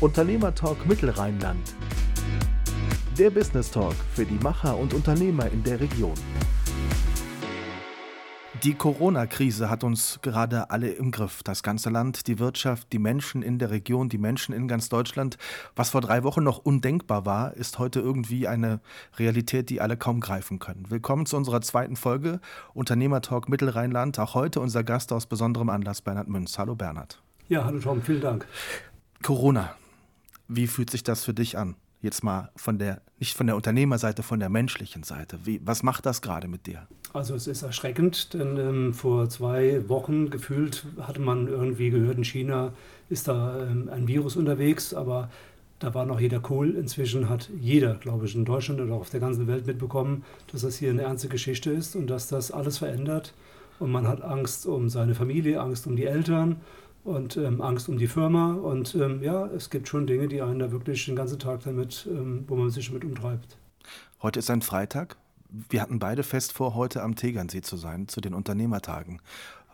Unternehmertalk Mittelrheinland. Der Business Talk für die Macher und Unternehmer in der Region. Die Corona-Krise hat uns gerade alle im Griff. Das ganze Land, die Wirtschaft, die Menschen in der Region, die Menschen in ganz Deutschland. Was vor drei Wochen noch undenkbar war, ist heute irgendwie eine Realität, die alle kaum greifen können. Willkommen zu unserer zweiten Folge Unternehmertalk Mittelrheinland. Auch heute unser Gast aus besonderem Anlass, Bernhard Münz. Hallo Bernhard. Ja, hallo Tom, vielen Dank. Corona, wie fühlt sich das für dich an? Jetzt mal von der, nicht von der Unternehmerseite, von der menschlichen Seite. Wie, was macht das gerade mit dir? Also es ist erschreckend, denn ähm, vor zwei Wochen gefühlt hatte man irgendwie gehört, in China ist da ähm, ein Virus unterwegs, aber da war noch jeder cool. Inzwischen hat jeder, glaube ich, in Deutschland oder auf der ganzen Welt mitbekommen, dass das hier eine ernste Geschichte ist und dass das alles verändert. Und man hat Angst um seine Familie, Angst um die Eltern und ähm, Angst um die Firma. Und ähm, ja, es gibt schon Dinge, die einen da wirklich den ganzen Tag damit, ähm, wo man sich damit umtreibt. Heute ist ein Freitag. Wir hatten beide fest vor, heute am Tegernsee zu sein, zu den Unternehmertagen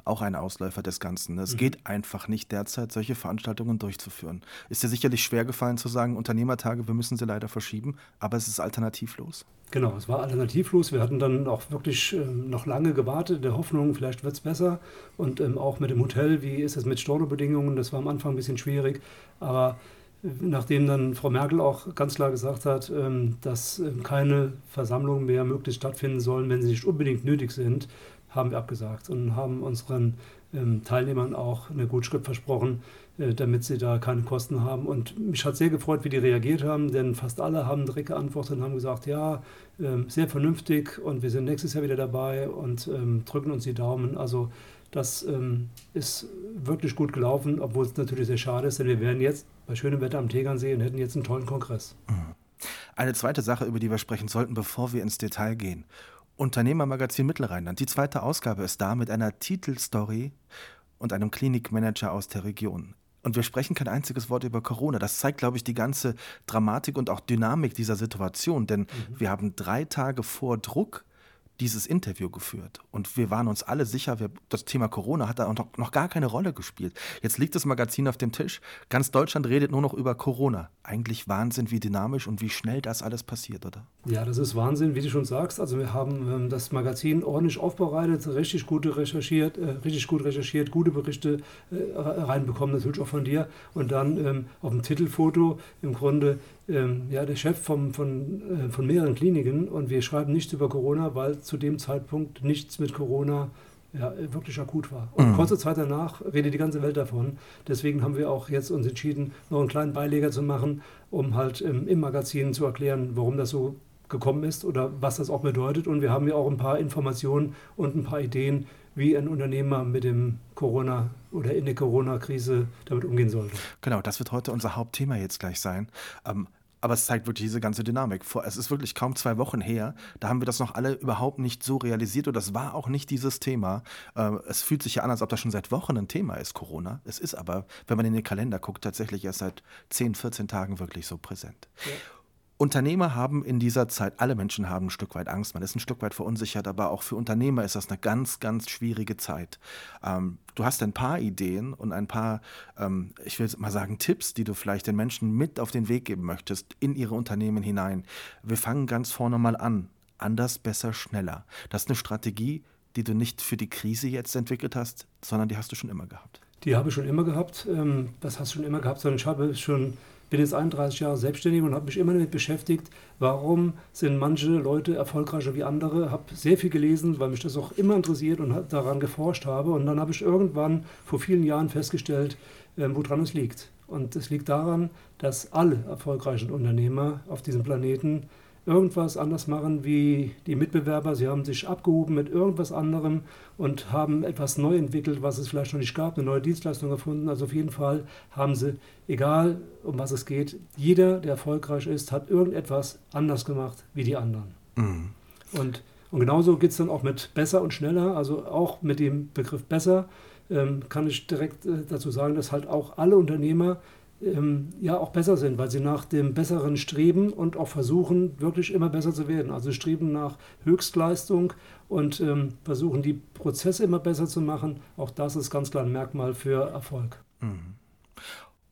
auch ein Ausläufer des Ganzen. Es mhm. geht einfach nicht derzeit, solche Veranstaltungen durchzuführen. Ist dir sicherlich schwer gefallen zu sagen, Unternehmertage, wir müssen sie leider verschieben, aber es ist alternativlos. Genau, es war alternativlos. Wir hatten dann auch wirklich ähm, noch lange gewartet, der Hoffnung, vielleicht wird es besser. Und ähm, auch mit dem Hotel, wie ist es mit Stornobedingungen, das war am Anfang ein bisschen schwierig. Aber äh, nachdem dann Frau Merkel auch ganz klar gesagt hat, ähm, dass ähm, keine Versammlungen mehr möglichst stattfinden sollen, wenn sie nicht unbedingt nötig sind, haben wir abgesagt und haben unseren ähm, Teilnehmern auch eine Gutschrift versprochen, äh, damit sie da keine Kosten haben. Und mich hat sehr gefreut, wie die reagiert haben, denn fast alle haben direkt geantwortet und haben gesagt, ja, äh, sehr vernünftig und wir sind nächstes Jahr wieder dabei und ähm, drücken uns die Daumen. Also das ähm, ist wirklich gut gelaufen, obwohl es natürlich sehr schade ist, denn wir wären jetzt bei schönem Wetter am Tegernsee und hätten jetzt einen tollen Kongress. Eine zweite Sache, über die wir sprechen sollten, bevor wir ins Detail gehen. Unternehmermagazin Mittelrheinland. Die zweite Ausgabe ist da mit einer Titelstory und einem Klinikmanager aus der Region. Und wir sprechen kein einziges Wort über Corona. Das zeigt, glaube ich, die ganze Dramatik und auch Dynamik dieser Situation. Denn mhm. wir haben drei Tage vor Druck dieses Interview geführt. Und wir waren uns alle sicher, wir, das Thema Corona hat da noch, noch gar keine Rolle gespielt. Jetzt liegt das Magazin auf dem Tisch. Ganz Deutschland redet nur noch über Corona. Eigentlich Wahnsinn, wie dynamisch und wie schnell das alles passiert, oder? Ja, das ist Wahnsinn, wie du schon sagst. Also wir haben ähm, das Magazin ordentlich aufbereitet, richtig gut recherchiert, äh, richtig gut recherchiert, gute Berichte äh, reinbekommen, natürlich auch von dir. Und dann ähm, auf dem Titelfoto im Grunde ähm, ja, der Chef vom, von, äh, von mehreren Kliniken und wir schreiben nichts über Corona, weil zu dem Zeitpunkt nichts mit Corona ja, wirklich akut war. Und mhm. kurze Zeit danach redet die ganze Welt davon. Deswegen haben wir auch jetzt uns entschieden, noch einen kleinen Beileger zu machen, um halt ähm, im Magazin zu erklären, warum das so gekommen ist oder was das auch bedeutet. Und wir haben ja auch ein paar Informationen und ein paar Ideen, wie ein Unternehmer mit dem Corona oder in der Corona-Krise damit umgehen sollte. Genau, das wird heute unser Hauptthema jetzt gleich sein. Ähm, aber es zeigt wirklich diese ganze Dynamik. Es ist wirklich kaum zwei Wochen her. Da haben wir das noch alle überhaupt nicht so realisiert und das war auch nicht dieses Thema. Ähm, es fühlt sich ja an, als ob das schon seit Wochen ein Thema ist, Corona. Es ist aber, wenn man in den Kalender guckt, tatsächlich erst seit 10, 14 Tagen wirklich so präsent. Ja. Unternehmer haben in dieser Zeit, alle Menschen haben ein Stück weit Angst, man ist ein Stück weit verunsichert, aber auch für Unternehmer ist das eine ganz, ganz schwierige Zeit. Ähm, du hast ein paar Ideen und ein paar, ähm, ich will mal sagen, Tipps, die du vielleicht den Menschen mit auf den Weg geben möchtest, in ihre Unternehmen hinein. Wir fangen ganz vorne mal an. Anders, besser, schneller. Das ist eine Strategie, die du nicht für die Krise jetzt entwickelt hast, sondern die hast du schon immer gehabt. Die habe ich schon immer gehabt. Ähm, das hast du schon immer gehabt, sondern ich habe schon bin jetzt 31 Jahre selbstständig und habe mich immer damit beschäftigt, warum sind manche Leute erfolgreicher wie andere. Habe sehr viel gelesen, weil mich das auch immer interessiert und daran geforscht habe. Und dann habe ich irgendwann vor vielen Jahren festgestellt, äh, woran es liegt. Und es liegt daran, dass alle erfolgreichen Unternehmer auf diesem Planeten irgendwas anders machen wie die Mitbewerber. Sie haben sich abgehoben mit irgendwas anderem und haben etwas neu entwickelt, was es vielleicht noch nicht gab, eine neue Dienstleistung erfunden. Also auf jeden Fall haben sie, egal um was es geht, jeder, der erfolgreich ist, hat irgendetwas anders gemacht wie die anderen. Mhm. Und, und genauso geht es dann auch mit besser und schneller, also auch mit dem Begriff besser. Ähm, kann ich direkt äh, dazu sagen, dass halt auch alle Unternehmer ähm, ja auch besser sind, weil sie nach dem Besseren streben und auch versuchen, wirklich immer besser zu werden. Also streben nach Höchstleistung und ähm, versuchen, die Prozesse immer besser zu machen. Auch das ist ganz klar ein Merkmal für Erfolg. Mhm.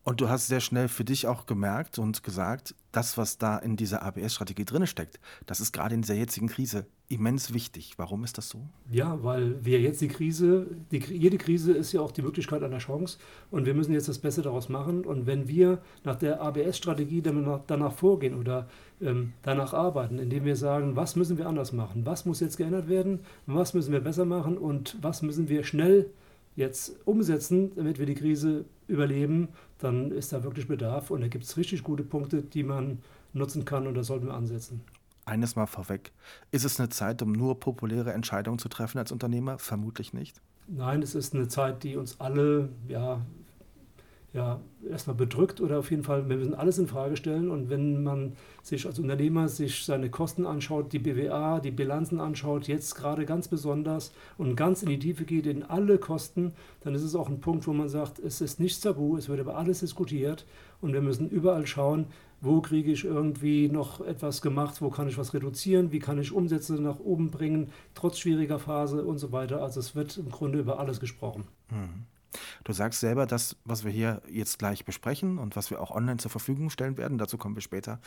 Und du hast sehr schnell für dich auch gemerkt und gesagt, das, was da in dieser ABS-Strategie drin steckt, das ist gerade in dieser jetzigen Krise immens wichtig. Warum ist das so? Ja, weil wir jetzt die Krise, die, jede Krise ist ja auch die Möglichkeit einer Chance und wir müssen jetzt das Beste daraus machen. Und wenn wir nach der ABS-Strategie danach vorgehen oder ähm, danach arbeiten, indem wir sagen, was müssen wir anders machen, was muss jetzt geändert werden, was müssen wir besser machen und was müssen wir schnell jetzt umsetzen, damit wir die Krise überleben, dann ist da wirklich Bedarf und da gibt es richtig gute Punkte, die man nutzen kann und da sollten wir ansetzen. Eines mal vorweg, ist es eine Zeit, um nur populäre Entscheidungen zu treffen als Unternehmer? Vermutlich nicht. Nein, es ist eine Zeit, die uns alle ja, ja, erstmal bedrückt oder auf jeden Fall, wir müssen alles in Frage stellen. Und wenn man sich als Unternehmer sich seine Kosten anschaut, die BWA, die Bilanzen anschaut, jetzt gerade ganz besonders und ganz in die Tiefe geht in alle Kosten, dann ist es auch ein Punkt, wo man sagt, es ist nichts tabu, es wird über alles diskutiert und wir müssen überall schauen, wo kriege ich irgendwie noch etwas gemacht, wo kann ich was reduzieren, wie kann ich Umsätze nach oben bringen, trotz schwieriger Phase und so weiter. Also es wird im Grunde über alles gesprochen. Mhm. Du sagst selber, das, was wir hier jetzt gleich besprechen und was wir auch online zur Verfügung stellen werden, dazu kommen wir später,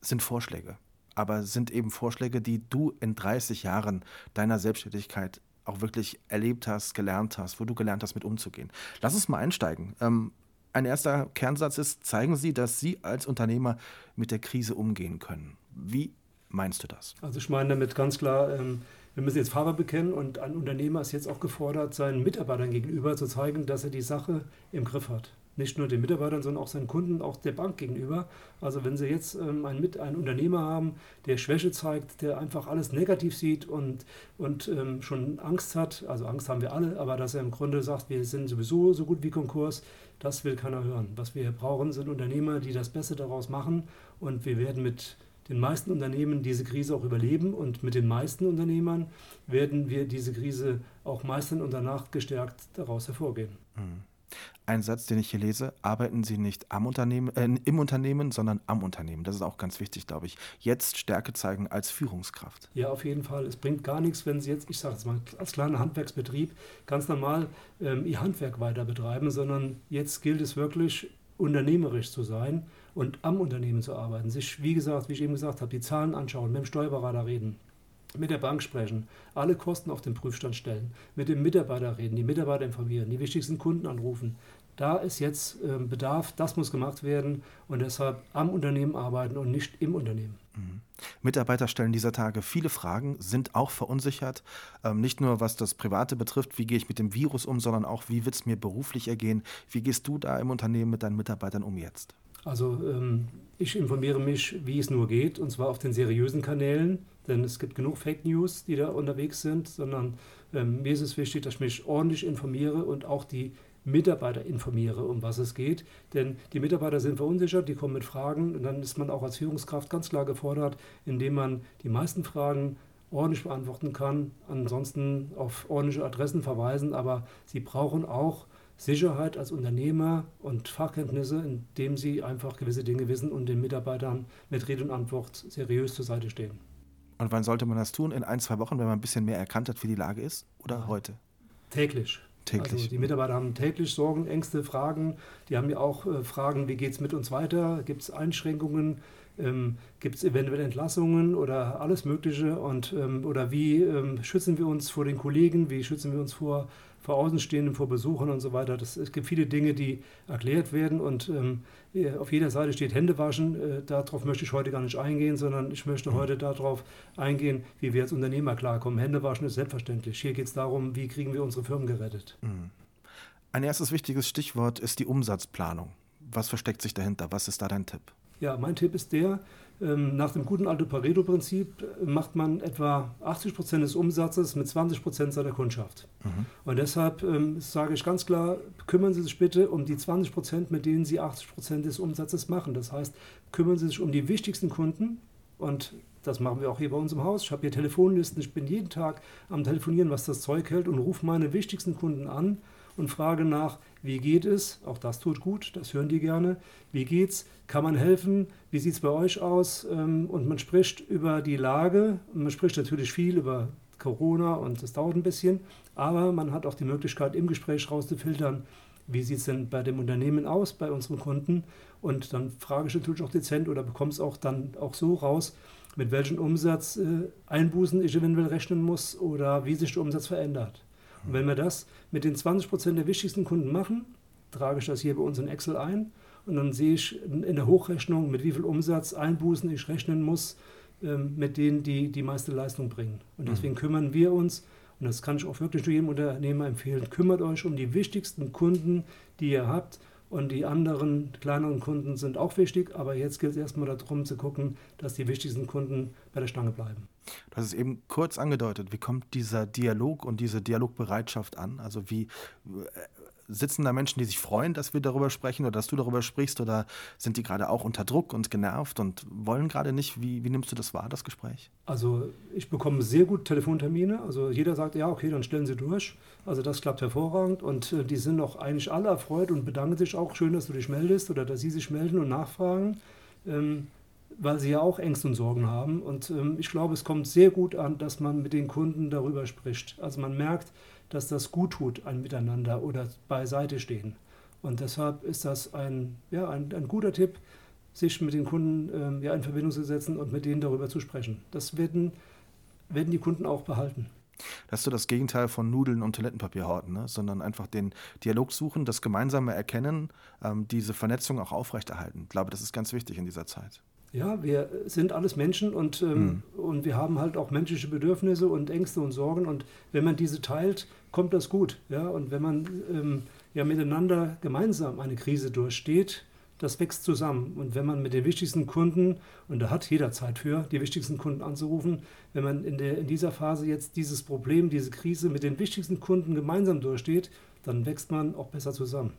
sind Vorschläge. Aber sind eben Vorschläge, die du in 30 Jahren deiner Selbstständigkeit auch wirklich erlebt hast, gelernt hast, wo du gelernt hast, mit umzugehen. Lass uns mal einsteigen. Ähm, ein erster Kernsatz ist, zeigen Sie, dass Sie als Unternehmer mit der Krise umgehen können. Wie meinst du das? Also ich meine damit ganz klar, ähm, wir müssen jetzt Farbe bekennen und ein Unternehmer ist jetzt auch gefordert, seinen Mitarbeitern gegenüber zu zeigen, dass er die Sache im Griff hat. Nicht nur den Mitarbeitern, sondern auch seinen Kunden, auch der Bank gegenüber. Also wenn Sie jetzt ähm, einen, einen Unternehmer haben, der Schwäche zeigt, der einfach alles negativ sieht und, und ähm, schon Angst hat, also Angst haben wir alle, aber dass er im Grunde sagt, wir sind sowieso so gut wie Konkurs, das will keiner hören. Was wir brauchen, sind Unternehmer, die das Beste daraus machen und wir werden mit den meisten Unternehmen diese Krise auch überleben und mit den meisten Unternehmern werden wir diese Krise auch meistern und danach gestärkt daraus hervorgehen. Mhm. Ein Satz, den ich hier lese, arbeiten Sie nicht am Unternehmen, äh, im Unternehmen, sondern am Unternehmen. Das ist auch ganz wichtig, glaube ich. Jetzt Stärke zeigen als Führungskraft. Ja, auf jeden Fall. Es bringt gar nichts, wenn Sie jetzt, ich sage es mal, als kleiner Handwerksbetrieb ganz normal ähm, Ihr Handwerk weiter betreiben, sondern jetzt gilt es wirklich, unternehmerisch zu sein und am Unternehmen zu arbeiten. Sich, wie gesagt, wie ich eben gesagt habe, die Zahlen anschauen, mit dem Steuerberater reden, mit der Bank sprechen, alle Kosten auf den Prüfstand stellen, mit dem Mitarbeiter reden, die Mitarbeiter informieren, die wichtigsten Kunden anrufen. Da ist jetzt äh, Bedarf, das muss gemacht werden und deshalb am Unternehmen arbeiten und nicht im Unternehmen. Mhm. Mitarbeiter stellen dieser Tage viele Fragen, sind auch verunsichert. Ähm, nicht nur was das Private betrifft, wie gehe ich mit dem Virus um, sondern auch, wie wird es mir beruflich ergehen. Wie gehst du da im Unternehmen mit deinen Mitarbeitern um jetzt? Also ähm, ich informiere mich, wie es nur geht, und zwar auf den seriösen Kanälen, denn es gibt genug Fake News, die da unterwegs sind, sondern ähm, mir ist es wichtig, dass ich mich ordentlich informiere und auch die Mitarbeiter informiere, um was es geht. Denn die Mitarbeiter sind verunsichert, die kommen mit Fragen und dann ist man auch als Führungskraft ganz klar gefordert, indem man die meisten Fragen ordentlich beantworten kann, ansonsten auf ordentliche Adressen verweisen, aber sie brauchen auch Sicherheit als Unternehmer und Fachkenntnisse, indem sie einfach gewisse Dinge wissen und den Mitarbeitern mit Rede und Antwort seriös zur Seite stehen. Und wann sollte man das tun? In ein, zwei Wochen, wenn man ein bisschen mehr erkannt hat, wie die Lage ist? Oder heute? Täglich. Täglich. Also die Mitarbeiter haben täglich Sorgen, Ängste, Fragen. Die haben ja auch äh, Fragen, wie geht es mit uns weiter? Gibt es Einschränkungen? Ähm, Gibt es eventuell Entlassungen oder alles Mögliche? Und, ähm, oder wie ähm, schützen wir uns vor den Kollegen? Wie schützen wir uns vor vor Außenstehenden, vor Besuchern und so weiter. Das, es gibt viele Dinge, die erklärt werden und ähm, auf jeder Seite steht Hände waschen. Äh, darauf möchte ich heute gar nicht eingehen, sondern ich möchte heute darauf eingehen, wie wir als Unternehmer klarkommen. Hände waschen ist selbstverständlich. Hier geht es darum, wie kriegen wir unsere Firmen gerettet. Mhm. Ein erstes wichtiges Stichwort ist die Umsatzplanung. Was versteckt sich dahinter? Was ist da dein Tipp? Ja, mein Tipp ist der, nach dem guten alten Pareto-Prinzip äh, macht man etwa 80 Prozent des Umsatzes mit 20 Prozent seiner Kundschaft. Mhm. Und deshalb ähm, sage ich ganz klar, kümmern Sie sich bitte um die 20 Prozent, mit denen Sie 80 Prozent des Umsatzes machen. Das heißt, kümmern Sie sich um die wichtigsten Kunden und das machen wir auch hier bei uns im Haus. Ich habe hier Telefonlisten. Ich bin jeden Tag am Telefonieren, was das Zeug hält und rufe meine wichtigsten Kunden an und frage nach, wie geht es? Auch das tut gut, das hören die gerne. Wie geht's? Kann man helfen? Wie sieht es bei euch aus? Ähm, und man spricht über die Lage. Man spricht natürlich viel über Corona und das dauert ein bisschen. Aber man hat auch die Möglichkeit, im Gespräch rauszufiltern, wie sieht es denn bei dem Unternehmen aus, bei unseren Kunden. Und dann frage ich natürlich auch dezent oder bekomme es auch dann auch so raus, mit welchen Umsatzeinbußen äh, ich eventuell rechnen muss oder wie sich der Umsatz verändert. Und wenn wir das mit den 20 Prozent der wichtigsten Kunden machen, trage ich das hier bei uns in Excel ein und dann sehe ich in der Hochrechnung, mit wie viel Umsatzeinbußen ich rechnen muss, ähm, mit denen die die meiste Leistung bringen. Und deswegen mhm. kümmern wir uns, und das kann ich auch wirklich jedem Unternehmer empfehlen, kümmert euch um die wichtigsten Kunden, die ihr habt und die anderen kleineren Kunden sind auch wichtig, aber jetzt gilt es erstmal darum zu gucken, dass die wichtigsten Kunden bei der Stange bleiben. Du hast es eben kurz angedeutet. Wie kommt dieser Dialog und diese Dialogbereitschaft an? Also wie sitzen da Menschen, die sich freuen, dass wir darüber sprechen oder dass du darüber sprichst oder sind die gerade auch unter Druck und genervt und wollen gerade nicht? Wie, wie nimmst du das wahr, das Gespräch? Also ich bekomme sehr gut Telefontermine. Also jeder sagt, ja, okay, dann stellen Sie durch. Also das klappt hervorragend und äh, die sind auch eigentlich alle erfreut und bedanken sich auch schön, dass du dich meldest oder dass sie sich melden und nachfragen. Ähm, weil sie ja auch Ängste und Sorgen haben. Und ähm, ich glaube, es kommt sehr gut an, dass man mit den Kunden darüber spricht. Also man merkt, dass das gut tut, ein Miteinander oder beiseite stehen. Und deshalb ist das ein, ja, ein, ein guter Tipp, sich mit den Kunden ähm, ja, in Verbindung zu setzen und mit denen darüber zu sprechen. Das werden, werden die Kunden auch behalten. Das ist so das Gegenteil von Nudeln und Toilettenpapier horten, ne? sondern einfach den Dialog suchen, das gemeinsame Erkennen, ähm, diese Vernetzung auch aufrechterhalten. Ich glaube, das ist ganz wichtig in dieser Zeit. Ja, wir sind alles Menschen und, ähm, mhm. und wir haben halt auch menschliche Bedürfnisse und Ängste und Sorgen. Und wenn man diese teilt, kommt das gut. Ja? Und wenn man ähm, ja miteinander gemeinsam eine Krise durchsteht, das wächst zusammen. Und wenn man mit den wichtigsten Kunden, und da hat jeder Zeit für, die wichtigsten Kunden anzurufen, wenn man in, der, in dieser Phase jetzt dieses Problem, diese Krise mit den wichtigsten Kunden gemeinsam durchsteht, dann wächst man auch besser zusammen.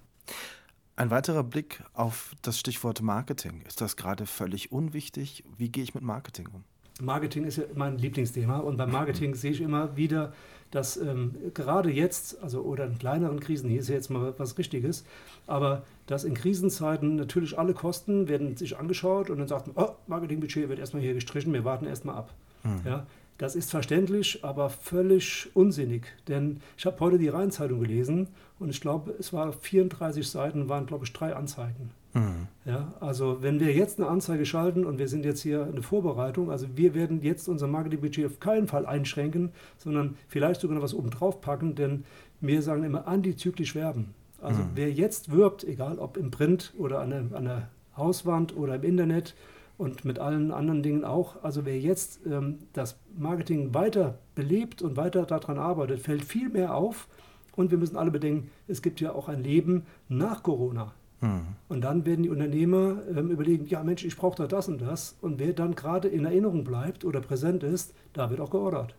Ein weiterer Blick auf das Stichwort Marketing. Ist das gerade völlig unwichtig? Wie gehe ich mit Marketing um? Marketing ist ja mein Lieblingsthema und beim Marketing sehe ich immer wieder, dass ähm, gerade jetzt, also oder in kleineren Krisen, hier ist ja jetzt mal was Richtiges, aber dass in Krisenzeiten natürlich alle Kosten werden sich angeschaut und dann sagt man, oh, Marketingbudget wird erstmal hier gestrichen, wir warten erstmal ab. Mhm. Ja, das ist verständlich, aber völlig unsinnig. Denn ich habe heute die Rheinzeitung gelesen und ich glaube, es waren 34 Seiten, waren, glaube ich, drei Anzeigen. Mhm. Ja, also wenn wir jetzt eine Anzeige schalten und wir sind jetzt hier in der Vorbereitung, also wir werden jetzt unser Marketingbudget auf keinen Fall einschränken, sondern vielleicht sogar noch was oben drauf packen, denn wir sagen immer antizyklisch werben. Also mhm. wer jetzt wirbt, egal ob im Print oder an der, an der Hauswand oder im Internet, und mit allen anderen Dingen auch. Also wer jetzt ähm, das Marketing weiter belebt und weiter daran arbeitet, fällt viel mehr auf. Und wir müssen alle bedenken, es gibt ja auch ein Leben nach Corona. Mhm. Und dann werden die Unternehmer ähm, überlegen, ja Mensch, ich brauche da das und das. Und wer dann gerade in Erinnerung bleibt oder präsent ist, da wird auch geordert.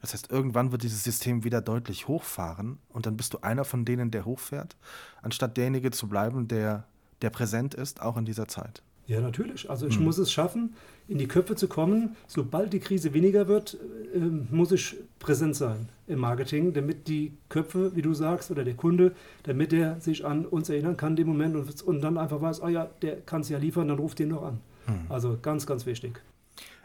Das heißt, irgendwann wird dieses System wieder deutlich hochfahren und dann bist du einer von denen, der hochfährt, anstatt derjenige zu bleiben, der, der präsent ist, auch in dieser Zeit. Ja, natürlich. Also ich mhm. muss es schaffen, in die Köpfe zu kommen. Sobald die Krise weniger wird, äh, muss ich präsent sein im Marketing, damit die Köpfe, wie du sagst, oder der Kunde, damit er sich an uns erinnern kann, dem Moment und, und dann einfach weiß, ah ja, der kann es ja liefern, dann ruft den noch an. Mhm. Also ganz, ganz wichtig.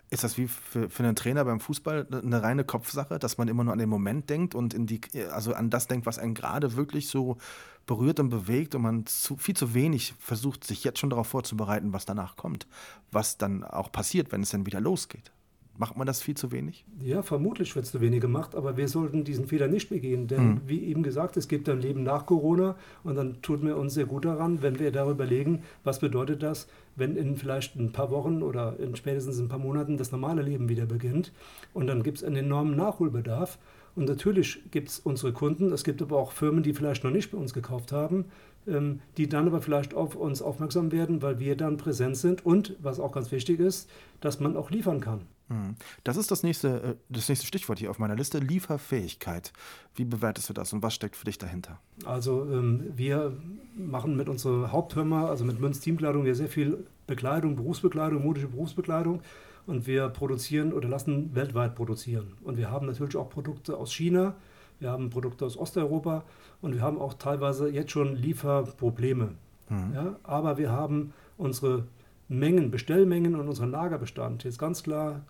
Ist das wie für, für einen Trainer beim Fußball eine reine Kopfsache, dass man immer nur an den Moment denkt und in die, also an das denkt, was einen gerade wirklich so berührt und bewegt und man zu, viel zu wenig versucht, sich jetzt schon darauf vorzubereiten, was danach kommt, was dann auch passiert, wenn es dann wieder losgeht? Macht man das viel zu wenig? Ja, vermutlich wird es zu wenig gemacht, aber wir sollten diesen Fehler nicht begehen. Denn mhm. wie eben gesagt, es gibt ein Leben nach Corona und dann tut mir uns sehr gut daran, wenn wir darüber überlegen, was bedeutet das, wenn in vielleicht ein paar Wochen oder in spätestens ein paar Monaten das normale Leben wieder beginnt. Und dann gibt es einen enormen Nachholbedarf. Und natürlich gibt es unsere Kunden, es gibt aber auch Firmen, die vielleicht noch nicht bei uns gekauft haben, ähm, die dann aber vielleicht auf uns aufmerksam werden, weil wir dann präsent sind und, was auch ganz wichtig ist, dass man auch liefern kann. Hm. Das ist das nächste, äh, das nächste Stichwort hier auf meiner Liste, Lieferfähigkeit. Wie bewertest du das und was steckt für dich dahinter? Also ähm, wir machen mit unserer Hauptfirma, also mit Münz Teamkleidung, ja sehr viel Bekleidung, Berufsbekleidung, modische Berufsbekleidung und wir produzieren oder lassen weltweit produzieren. Und wir haben natürlich auch Produkte aus China, wir haben Produkte aus Osteuropa und wir haben auch teilweise jetzt schon Lieferprobleme. Mhm. Ja, aber wir haben unsere Mengen, Bestellmengen und unseren Lagerbestand jetzt ganz klar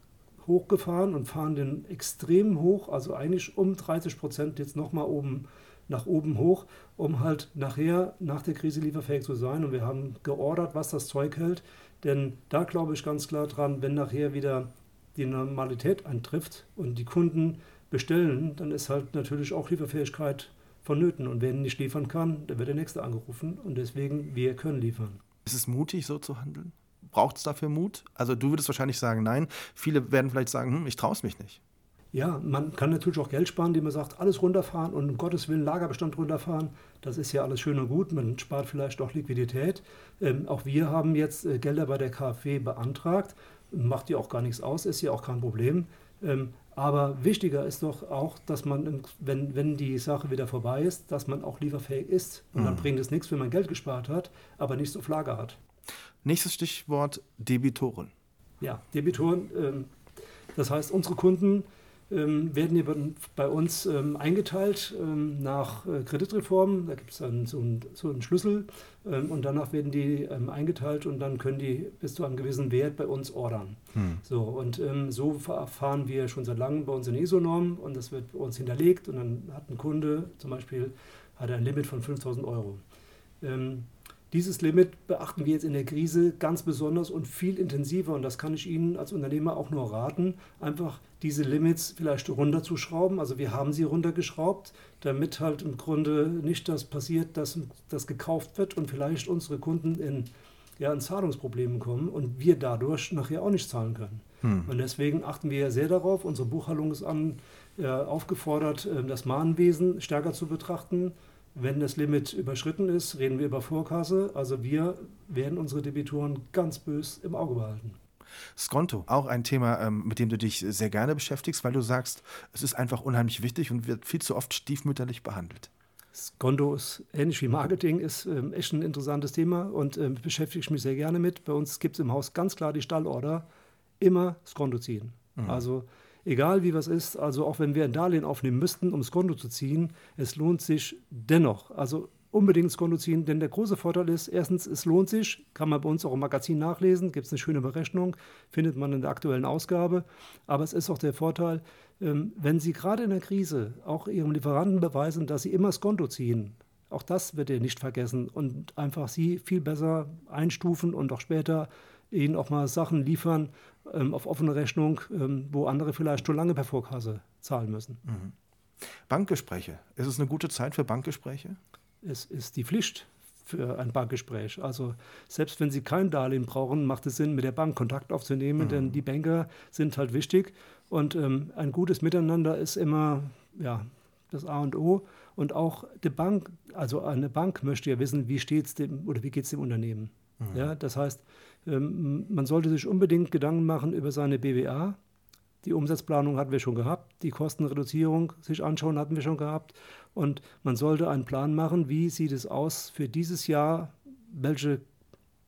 hochgefahren und fahren den extrem hoch, also eigentlich um 30 Prozent jetzt nochmal oben nach oben hoch, um halt nachher nach der Krise lieferfähig zu sein. Und wir haben geordert, was das Zeug hält. Denn da glaube ich ganz klar dran, wenn nachher wieder die Normalität eintrifft und die Kunden bestellen, dann ist halt natürlich auch Lieferfähigkeit vonnöten. Und wer nicht liefern kann, dann wird der Nächste angerufen. Und deswegen, wir können liefern. Ist es mutig, so zu handeln? Braucht es dafür Mut? Also du würdest wahrscheinlich sagen, nein. Viele werden vielleicht sagen, hm, ich traue es mich nicht. Ja, man kann natürlich auch Geld sparen, indem man sagt, alles runterfahren und um Gottes Willen Lagerbestand runterfahren. Das ist ja alles schön und gut. Man spart vielleicht auch Liquidität. Ähm, auch wir haben jetzt äh, Gelder bei der KfW beantragt. Macht ja auch gar nichts aus, ist ja auch kein Problem. Ähm, aber wichtiger ist doch auch, dass man, wenn, wenn die Sache wieder vorbei ist, dass man auch lieferfähig ist. Und mhm. dann bringt es nichts, wenn man Geld gespart hat, aber nichts auf Lager hat. Nächstes Stichwort Debitoren. Ja, Debitoren. Ähm, das heißt, unsere Kunden ähm, werden hier bei uns ähm, eingeteilt ähm, nach äh, Kreditreform. Da gibt es dann so, ein, so einen Schlüssel ähm, und danach werden die ähm, eingeteilt und dann können die bis zu einem gewissen Wert bei uns ordern. Hm. So, und ähm, so fahren wir schon seit langem bei uns in ISO-Norm und das wird bei uns hinterlegt und dann hat ein Kunde zum Beispiel hat ein Limit von 5000 Euro. Dieses Limit beachten wir jetzt in der Krise ganz besonders und viel intensiver. Und das kann ich Ihnen als Unternehmer auch nur raten, einfach diese Limits vielleicht runterzuschrauben. Also wir haben sie runtergeschraubt, damit halt im Grunde nicht das passiert, dass das gekauft wird und vielleicht unsere Kunden in, ja, in Zahlungsproblemen kommen und wir dadurch nachher auch nicht zahlen können. Hm. Und deswegen achten wir sehr darauf. Unsere Buchhaltung ist an, äh, aufgefordert, äh, das Mahnwesen stärker zu betrachten wenn das Limit überschritten ist, reden wir über Vorkasse. Also wir werden unsere Debitoren ganz bös im Auge behalten. Skonto, auch ein Thema, ähm, mit dem du dich sehr gerne beschäftigst, weil du sagst, es ist einfach unheimlich wichtig und wird viel zu oft stiefmütterlich behandelt. Skonto ist ähnlich wie Marketing, ist ähm, echt ein interessantes Thema und ähm, beschäftige ich mich sehr gerne mit. Bei uns gibt es im Haus ganz klar die Stallorder, immer Skonto ziehen. Mhm. Also egal wie was ist, also auch wenn wir ein Darlehen aufnehmen müssten, um das Konto zu ziehen, es lohnt sich dennoch. Also unbedingt das Konto ziehen, denn der große Vorteil ist, erstens, es lohnt sich, kann man bei uns auch im Magazin nachlesen, gibt es eine schöne Berechnung, findet man in der aktuellen Ausgabe. Aber es ist auch der Vorteil, ähm, wenn Sie gerade in der Krise auch Ihrem Lieferanten beweisen, dass Sie immer das Konto ziehen, auch das wird er nicht vergessen und einfach Sie viel besser einstufen und auch später Ihnen auch mal Sachen liefern, ähm, auf offene Rechnung, ähm, wo andere vielleicht schon lange per Vorkasse zahlen müssen. Mhm. Bankgespräche. Ist es eine gute Zeit für Bankgespräche? Es ist die Pflicht für ein Bankgespräch. Also selbst wenn Sie kein Darlehen brauchen, macht es Sinn, mit der Bank Kontakt aufzunehmen, mhm. denn die Banker sind halt wichtig und ähm, ein gutes Miteinander ist immer ja, das A und O. Und auch die Bank, also eine Bank möchte ja wissen, wie steht es dem oder wie geht es dem Unternehmen. Mhm. Ja, das heißt, man sollte sich unbedingt Gedanken machen über seine BWA. Die Umsatzplanung hatten wir schon gehabt, die Kostenreduzierung sich anschauen hatten wir schon gehabt. Und man sollte einen Plan machen, wie sieht es aus für dieses Jahr, welche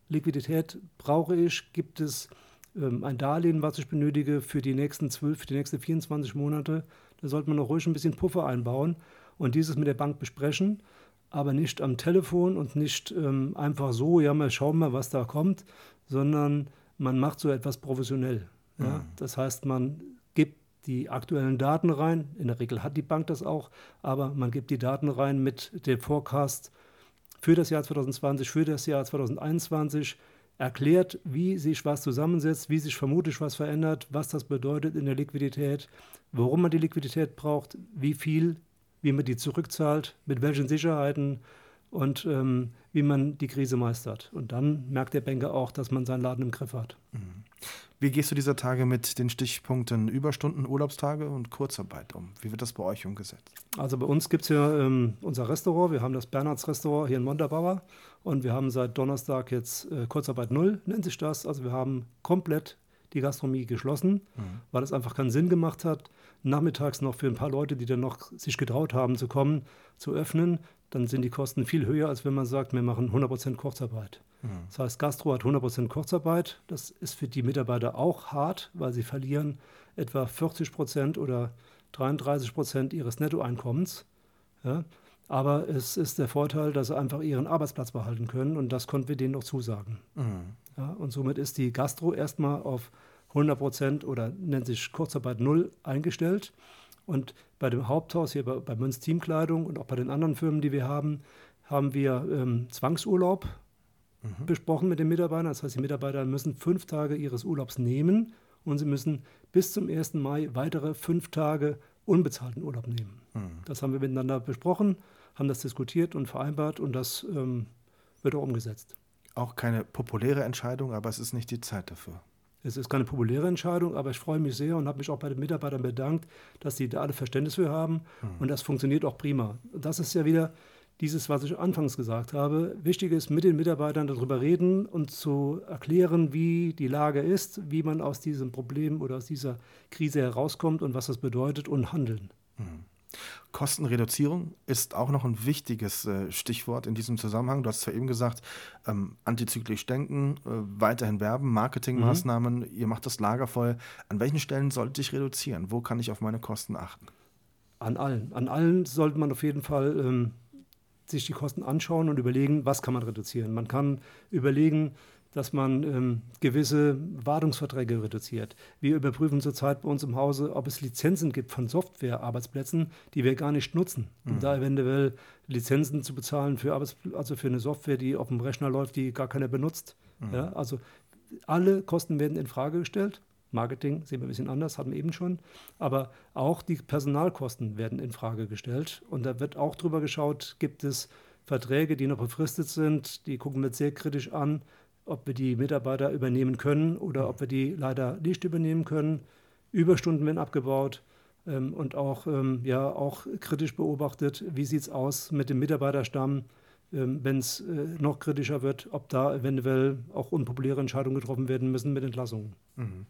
Liquidität brauche ich, gibt es ähm, ein Darlehen, was ich benötige für die nächsten 12, für die nächsten 24 Monate. Da sollte man noch ruhig ein bisschen Puffer einbauen und dieses mit der Bank besprechen aber nicht am Telefon und nicht ähm, einfach so, ja, mal schauen wir, was da kommt, sondern man macht so etwas professionell. Ja? Mhm. Das heißt, man gibt die aktuellen Daten rein, in der Regel hat die Bank das auch, aber man gibt die Daten rein mit dem Forecast für das Jahr 2020, für das Jahr 2021, erklärt, wie sich was zusammensetzt, wie sich vermutlich was verändert, was das bedeutet in der Liquidität, warum man die Liquidität braucht, wie viel wie man die zurückzahlt, mit welchen Sicherheiten und ähm, wie man die Krise meistert. Und dann merkt der Banker auch, dass man seinen Laden im Griff hat. Mhm. Wie gehst du dieser Tage mit den Stichpunkten Überstunden, Urlaubstage und Kurzarbeit um? Wie wird das bei euch umgesetzt? Also bei uns gibt es ja ähm, unser Restaurant. Wir haben das Bernhards Restaurant hier in Montabaur und wir haben seit Donnerstag jetzt äh, Kurzarbeit Null, nennt sich das. Also wir haben komplett die Gastronomie geschlossen, mhm. weil es einfach keinen Sinn gemacht hat, nachmittags noch für ein paar Leute, die dann noch sich getraut haben zu kommen, zu öffnen. Dann sind die Kosten viel höher, als wenn man sagt, wir machen 100% Kurzarbeit. Mhm. Das heißt, Gastro hat 100% Kurzarbeit. Das ist für die Mitarbeiter auch hart, weil sie verlieren etwa 40% oder 33% ihres Nettoeinkommens. Ja? Aber es ist der Vorteil, dass sie einfach ihren Arbeitsplatz behalten können und das konnten wir denen noch zusagen. Mhm. Ja, und somit ist die Gastro erstmal auf 100 Prozent oder nennt sich Kurzarbeit Null eingestellt. Und bei dem Haupthaus hier bei, bei Münz Teamkleidung und auch bei den anderen Firmen, die wir haben, haben wir ähm, Zwangsurlaub mhm. besprochen mit den Mitarbeitern. Das heißt, die Mitarbeiter müssen fünf Tage ihres Urlaubs nehmen und sie müssen bis zum 1. Mai weitere fünf Tage unbezahlten Urlaub nehmen. Mhm. Das haben wir miteinander besprochen, haben das diskutiert und vereinbart und das ähm, wird auch umgesetzt. Auch keine populäre Entscheidung, aber es ist nicht die Zeit dafür. Es ist keine populäre Entscheidung, aber ich freue mich sehr und habe mich auch bei den Mitarbeitern bedankt, dass sie da alle Verständnis für haben. Mhm. Und das funktioniert auch prima. Das ist ja wieder dieses, was ich anfangs gesagt habe. Wichtig ist, mit den Mitarbeitern darüber reden und zu erklären, wie die Lage ist, wie man aus diesem Problem oder aus dieser Krise herauskommt und was das bedeutet und handeln. Mhm. Kostenreduzierung ist auch noch ein wichtiges äh, Stichwort in diesem Zusammenhang. Du hast zwar eben gesagt, ähm, antizyklisch denken, äh, weiterhin werben, Marketingmaßnahmen, mhm. ihr macht das Lager voll. An welchen Stellen sollte ich reduzieren? Wo kann ich auf meine Kosten achten? An allen. An allen sollte man auf jeden Fall ähm, sich die Kosten anschauen und überlegen, was kann man reduzieren. Man kann überlegen, dass man ähm, gewisse Wartungsverträge reduziert. Wir überprüfen zurzeit bei uns im Hause, ob es Lizenzen gibt von Softwarearbeitsplätzen, die wir gar nicht nutzen. Mhm. Um da eventuell Lizenzen zu bezahlen für, Arbeits also für eine Software, die auf dem Rechner läuft, die gar keiner benutzt. Mhm. Ja, also alle Kosten werden in Frage gestellt. Marketing sehen wir ein bisschen anders, hatten wir eben schon. Aber auch die Personalkosten werden in Frage gestellt. Und da wird auch drüber geschaut, gibt es Verträge, die noch befristet sind, die gucken wir sehr kritisch an, ob wir die Mitarbeiter übernehmen können oder ob wir die leider nicht übernehmen können. Überstunden werden abgebaut ähm, und auch, ähm, ja, auch kritisch beobachtet, wie sieht es aus mit dem Mitarbeiterstamm wenn es äh, noch kritischer wird, ob da eventuell auch unpopuläre Entscheidungen getroffen werden müssen mit Entlassungen. Mhm.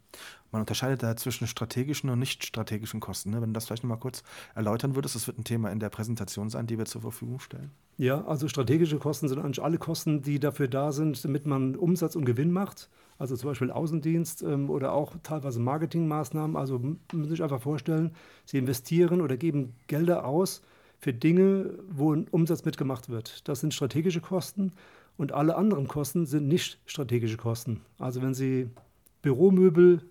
Man unterscheidet da zwischen strategischen und nicht strategischen Kosten. Ne? Wenn du das vielleicht noch mal kurz erläutern würdest, das wird ein Thema in der Präsentation sein, die wir zur Verfügung stellen. Ja, also strategische Kosten sind eigentlich alle Kosten, die dafür da sind, damit man Umsatz und Gewinn macht. Also zum Beispiel Außendienst ähm, oder auch teilweise Marketingmaßnahmen. Also müssen Sie sich einfach vorstellen, Sie investieren oder geben Gelder aus, für Dinge, wo ein Umsatz mitgemacht wird. Das sind strategische Kosten und alle anderen Kosten sind nicht strategische Kosten. Also wenn Sie Büromöbel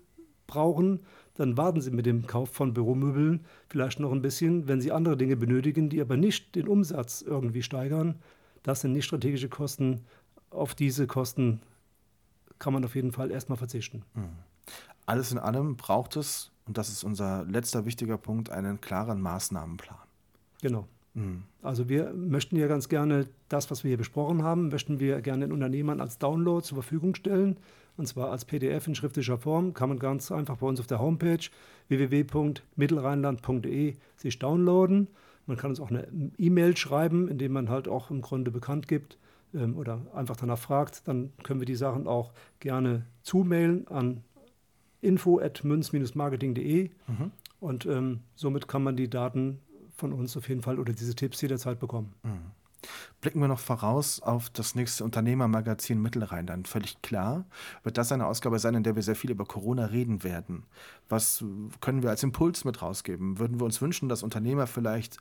brauchen, dann warten Sie mit dem Kauf von Büromöbeln vielleicht noch ein bisschen. Wenn Sie andere Dinge benötigen, die aber nicht den Umsatz irgendwie steigern, das sind nicht strategische Kosten. Auf diese Kosten kann man auf jeden Fall erstmal verzichten. Mhm. Alles in allem braucht es, und das ist unser letzter wichtiger Punkt, einen klaren Maßnahmenplan. Genau. Mhm. Also wir möchten ja ganz gerne das, was wir hier besprochen haben, möchten wir gerne den Unternehmern als Download zur Verfügung stellen. Und zwar als PDF in schriftlicher Form. Kann man ganz einfach bei uns auf der Homepage www.mittelrheinland.de sich downloaden. Man kann uns auch eine E-Mail schreiben, indem man halt auch im Grunde bekannt gibt ähm, oder einfach danach fragt. Dann können wir die Sachen auch gerne zumailen an info.münz-marketing.de. Mhm. Und ähm, somit kann man die Daten von uns auf jeden Fall oder diese Tipps jederzeit bekommen. Mhm. Blicken wir noch voraus auf das nächste Unternehmermagazin Mittelrheinland. Völlig klar wird das eine Ausgabe sein, in der wir sehr viel über Corona reden werden. Was können wir als Impuls mit rausgeben? Würden wir uns wünschen, dass Unternehmer vielleicht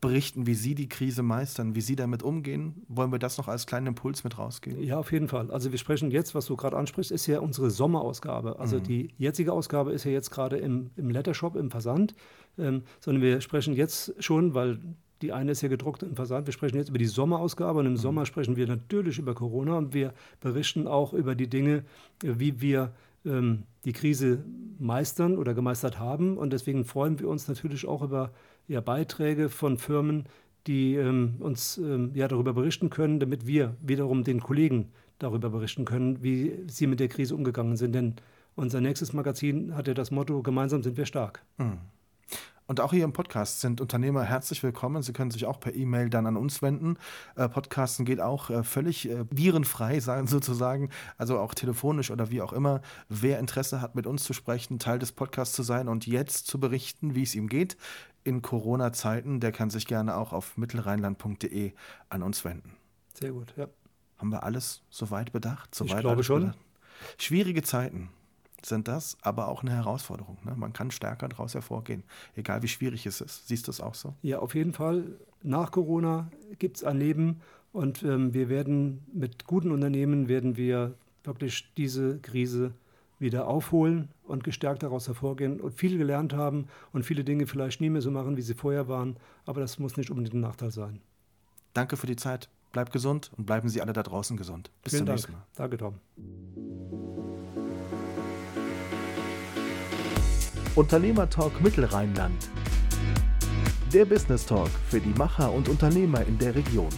berichten, wie Sie die Krise meistern, wie Sie damit umgehen? Wollen wir das noch als kleinen Impuls mit rausgeben? Ja, auf jeden Fall. Also wir sprechen jetzt, was du gerade ansprichst, ist ja unsere Sommerausgabe. Also mhm. die jetzige Ausgabe ist ja jetzt gerade im, im Lettershop, im Versand, ähm, sondern wir sprechen jetzt schon, weil die eine ist ja gedruckt im Versand. Wir sprechen jetzt über die Sommerausgabe und im mhm. Sommer sprechen wir natürlich über Corona und wir berichten auch über die Dinge, wie wir ähm, die Krise meistern oder gemeistert haben. Und deswegen freuen wir uns natürlich auch über ja, Beiträge von Firmen, die ähm, uns ähm, ja, darüber berichten können, damit wir wiederum den Kollegen darüber berichten können, wie sie mit der Krise umgegangen sind. Denn unser nächstes Magazin hat ja das Motto, gemeinsam sind wir stark. Mhm. Und auch hier im Podcast sind Unternehmer herzlich willkommen. Sie können sich auch per E-Mail dann an uns wenden. Äh, Podcasten geht auch äh, völlig äh, virenfrei, sagen sozusagen, also auch telefonisch oder wie auch immer. Wer Interesse hat, mit uns zu sprechen, Teil des Podcasts zu sein und jetzt zu berichten, wie es ihm geht in Corona-Zeiten, der kann sich gerne auch auf mittelrheinland.de an uns wenden. Sehr gut, ja. Haben wir alles soweit bedacht? Soweit ich glaube schon. Bedacht? Schwierige Zeiten sind das, aber auch eine Herausforderung. Ne? Man kann stärker daraus hervorgehen, egal wie schwierig es ist. Siehst du es auch so? Ja, auf jeden Fall. Nach Corona gibt es ein Leben und ähm, wir werden mit guten Unternehmen werden wir wirklich diese Krise wieder aufholen und gestärkt daraus hervorgehen und viel gelernt haben und viele Dinge vielleicht nie mehr so machen, wie sie vorher waren. Aber das muss nicht unbedingt ein Nachteil sein. Danke für die Zeit. Bleibt gesund und bleiben Sie alle da draußen gesund. Bis Vielen zum Dank. nächsten Mal. Danke, Tom. Unternehmer Talk Mittelrheinland. Der Business Talk für die Macher und Unternehmer in der Region.